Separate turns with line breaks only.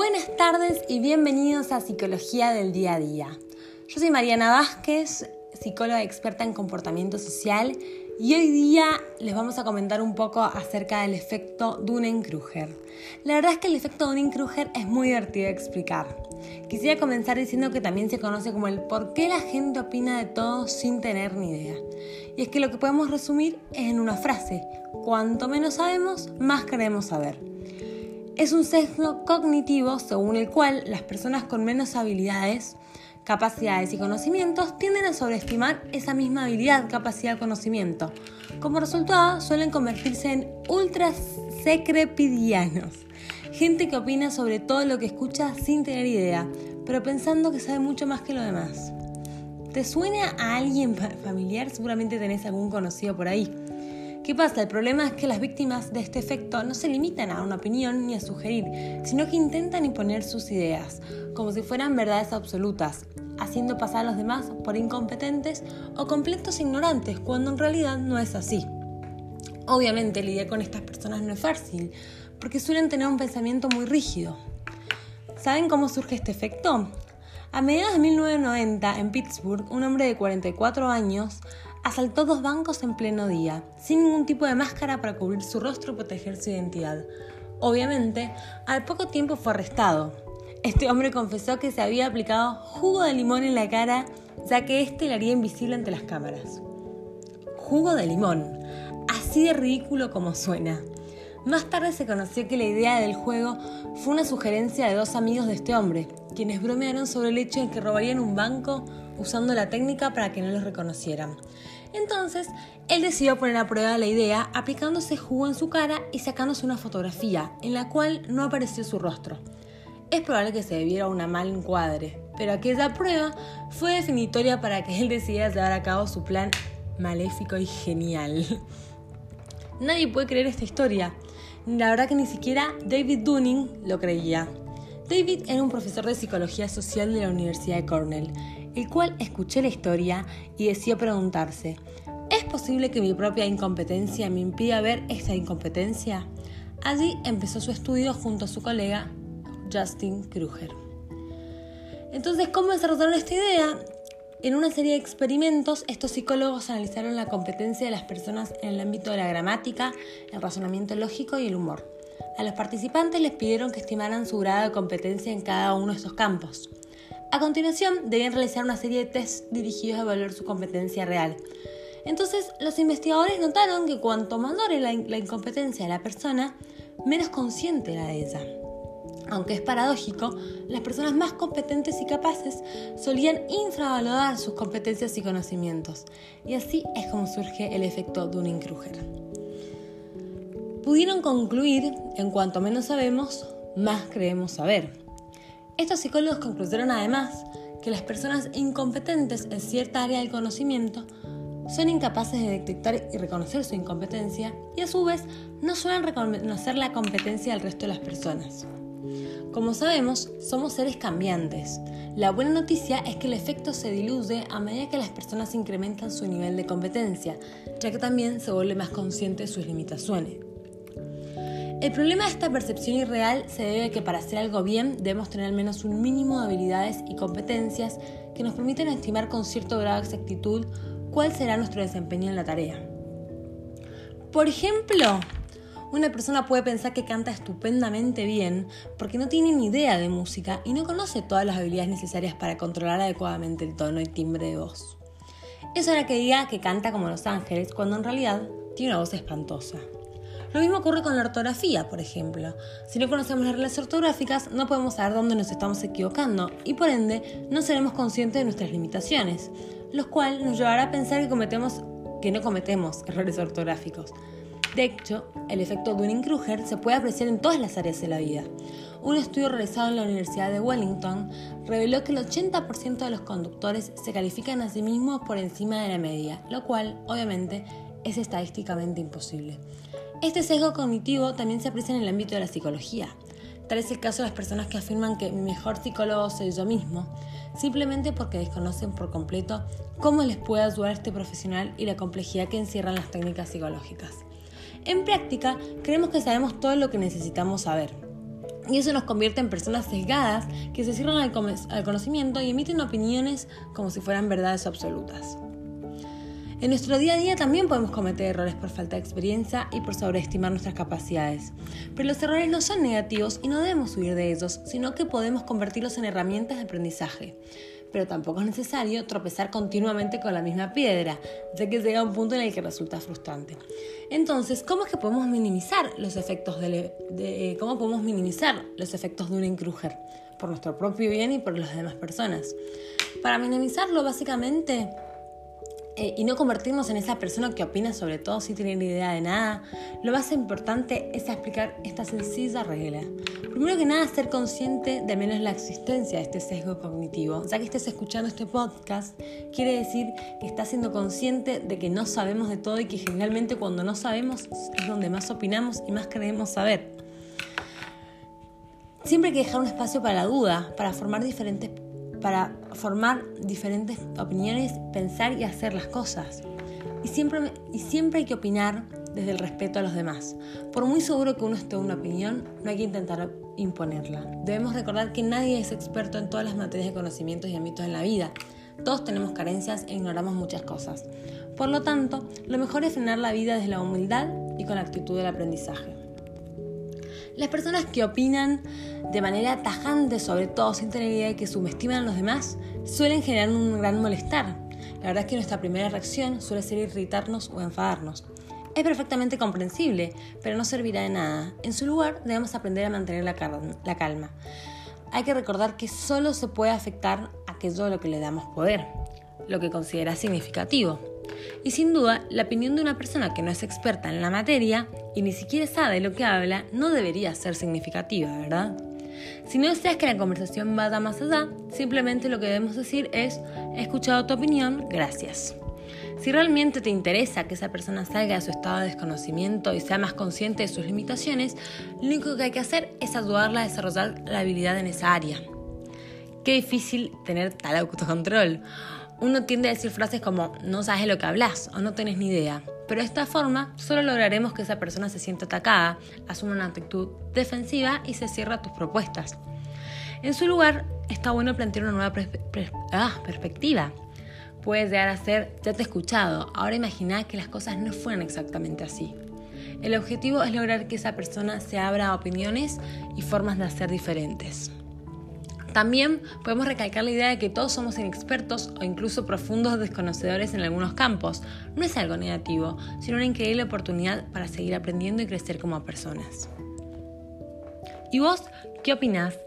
Buenas tardes y bienvenidos a Psicología del Día a Día. Yo soy Mariana Vázquez, psicóloga experta en comportamiento social y hoy día les vamos a comentar un poco acerca del efecto Dunning-Kruger. La verdad es que el efecto Dunning-Kruger es muy divertido de explicar. Quisiera comenzar diciendo que también se conoce como el por qué la gente opina de todo sin tener ni idea. Y es que lo que podemos resumir es en una frase, cuanto menos sabemos, más queremos saber. Es un sesgo cognitivo según el cual las personas con menos habilidades, capacidades y conocimientos tienden a sobreestimar esa misma habilidad, capacidad, conocimiento. Como resultado, suelen convertirse en ultra secrepidianos. Gente que opina sobre todo lo que escucha sin tener idea, pero pensando que sabe mucho más que lo demás. ¿Te suena a alguien familiar? Seguramente tenés algún conocido por ahí. ¿Qué pasa? El problema es que las víctimas de este efecto no se limitan a una opinión ni a sugerir, sino que intentan imponer sus ideas, como si fueran verdades absolutas, haciendo pasar a los demás por incompetentes o completos ignorantes, cuando en realidad no es así. Obviamente lidiar con estas personas no es fácil, porque suelen tener un pensamiento muy rígido. ¿Saben cómo surge este efecto? A mediados de 1990, en Pittsburgh, un hombre de 44 años asaltó dos bancos en pleno día, sin ningún tipo de máscara para cubrir su rostro y proteger su identidad. Obviamente, al poco tiempo fue arrestado. Este hombre confesó que se había aplicado jugo de limón en la cara, ya que este le haría invisible ante las cámaras. Jugo de limón, así de ridículo como suena. Más tarde se conoció que la idea del juego fue una sugerencia de dos amigos de este hombre, quienes bromearon sobre el hecho de que robarían un banco usando la técnica para que no los reconocieran. Entonces, él decidió poner a prueba la idea aplicándose jugo en su cara y sacándose una fotografía en la cual no apareció su rostro. Es probable que se debiera a una mal encuadre, pero aquella prueba fue definitoria para que él decidiera llevar a cabo su plan maléfico y genial. Nadie puede creer esta historia. La verdad que ni siquiera David Dunning lo creía. David era un profesor de psicología social de la Universidad de Cornell, el cual escuchó la historia y decidió preguntarse, ¿es posible que mi propia incompetencia me impida ver esta incompetencia? Allí empezó su estudio junto a su colega Justin Kruger. Entonces, ¿cómo desarrollaron esta idea? En una serie de experimentos, estos psicólogos analizaron la competencia de las personas en el ámbito de la gramática, el razonamiento lógico y el humor. A los participantes les pidieron que estimaran su grado de competencia en cada uno de estos campos. A continuación, debían realizar una serie de tests dirigidos a evaluar su competencia real. Entonces, los investigadores notaron que cuanto mayor era la incompetencia de la persona, menos consciente era de ella. Aunque es paradójico, las personas más competentes y capaces solían infravalorar sus competencias y conocimientos. Y así es como surge el efecto Dunning-Kruger. Pudieron concluir, en cuanto menos sabemos, más creemos saber. Estos psicólogos concluyeron además que las personas incompetentes en cierta área del conocimiento son incapaces de detectar y reconocer su incompetencia y a su vez no suelen reconocer la competencia del resto de las personas. Como sabemos, somos seres cambiantes. La buena noticia es que el efecto se diluye a medida que las personas incrementan su nivel de competencia, ya que también se vuelve más consciente de sus limitaciones. El problema de esta percepción irreal se debe a que para hacer algo bien debemos tener al menos un mínimo de habilidades y competencias que nos permitan estimar con cierto grado de exactitud cuál será nuestro desempeño en la tarea. Por ejemplo, una persona puede pensar que canta estupendamente bien porque no tiene ni idea de música y no conoce todas las habilidades necesarias para controlar adecuadamente el tono y timbre de voz. Eso era que diga que canta como Los Ángeles cuando en realidad tiene una voz espantosa. Lo mismo ocurre con la ortografía, por ejemplo. Si no conocemos las reglas ortográficas, no podemos saber dónde nos estamos equivocando y por ende no seremos conscientes de nuestras limitaciones, lo cual nos llevará a pensar que cometemos que no cometemos errores ortográficos, de hecho, el efecto Dunning-Kruger se puede apreciar en todas las áreas de la vida. Un estudio realizado en la Universidad de Wellington reveló que el 80% de los conductores se califican a sí mismos por encima de la media, lo cual, obviamente, es estadísticamente imposible. Este sesgo cognitivo también se aprecia en el ámbito de la psicología. Tal es el caso de las personas que afirman que mi mejor psicólogo soy yo mismo, simplemente porque desconocen por completo cómo les puede ayudar este profesional y la complejidad que encierran las técnicas psicológicas. En práctica, creemos que sabemos todo lo que necesitamos saber. Y eso nos convierte en personas sesgadas que se cierran al, conocimiento y emiten opiniones como si fueran verdades absolutas. En nuestro día a día también podemos cometer errores por falta de experiencia y por sobreestimar nuestras capacidades. Pero los errores no son negativos y no debemos huir de ellos, sino que podemos convertirlos en herramientas de aprendizaje. Pero tampoco es necesario tropezar continuamente con la misma piedra, ya que llega un punto en el que resulta frustrante. Entonces, ¿cómo es que podemos minimizar los efectos de, de cómo podemos minimizar los efectos de un encrujer? Por nuestro propio bien y por las demás personas. Para minimizarlo, básicamente eh, y no convertirnos en esa persona que opina sobre todo sin tener idea de nada, lo más importante es explicar esta sencilla regla. Primero que nada, ser consciente de menos la existencia de este sesgo cognitivo. Ya que estés escuchando este podcast, quiere decir que estás siendo consciente de que no sabemos de todo y que generalmente cuando no sabemos es donde más opinamos y más creemos saber. Siempre hay que dejar un espacio para la duda, para formar diferentes para formar diferentes opiniones, pensar y hacer las cosas. Y siempre, y siempre hay que opinar desde el respeto a los demás. Por muy seguro que uno esté en una opinión, no hay que intentar imponerla. Debemos recordar que nadie es experto en todas las materias de conocimientos y ámbitos en la vida. Todos tenemos carencias e ignoramos muchas cosas. Por lo tanto, lo mejor es frenar la vida desde la humildad y con la actitud del aprendizaje. Las personas que opinan de manera tajante sobre todo sin tener idea de que subestiman a los demás suelen generar un gran malestar. La verdad es que nuestra primera reacción suele ser irritarnos o enfadarnos. Es perfectamente comprensible, pero no servirá de nada. En su lugar, debemos aprender a mantener la, calma. Hay que recordar que solo se puede afectar aquello a lo que le damos poder, lo que considera significativo. Y sin duda, la opinión de una persona que no es experta en la materia y ni siquiera sabe lo que habla no debería ser significativa, ¿verdad? Si no deseas que la conversación vaya más allá, simplemente lo que debemos decir es, he escuchado tu opinión, gracias. Si realmente te interesa que esa persona salga de su estado de desconocimiento y sea más consciente de sus limitaciones, lo único que hay que hacer es ayudarla a desarrollar la habilidad en esa área. Qué difícil tener tal autocontrol uno tiende a decir frases como no sabes lo que hablas o no tenés ni idea. Pero de esta forma solo lograremos que esa persona se sienta atacada, asuma una actitud defensiva y se cierra a tus propuestas. En su lugar, está bueno plantear una nueva ah, perspectiva. Puedes llegar a ser, ya te he escuchado, ahora imagina que las cosas no fueran exactamente así. El objetivo es lograr que esa persona se abra a opiniones y formas de hacer diferentes. También podemos recalcar la idea de que todos somos inexpertos o incluso profundos desconocedores en algunos campos. No es algo negativo, sino una increíble oportunidad para seguir aprendiendo y crecer como personas. ¿Y vos qué opinás?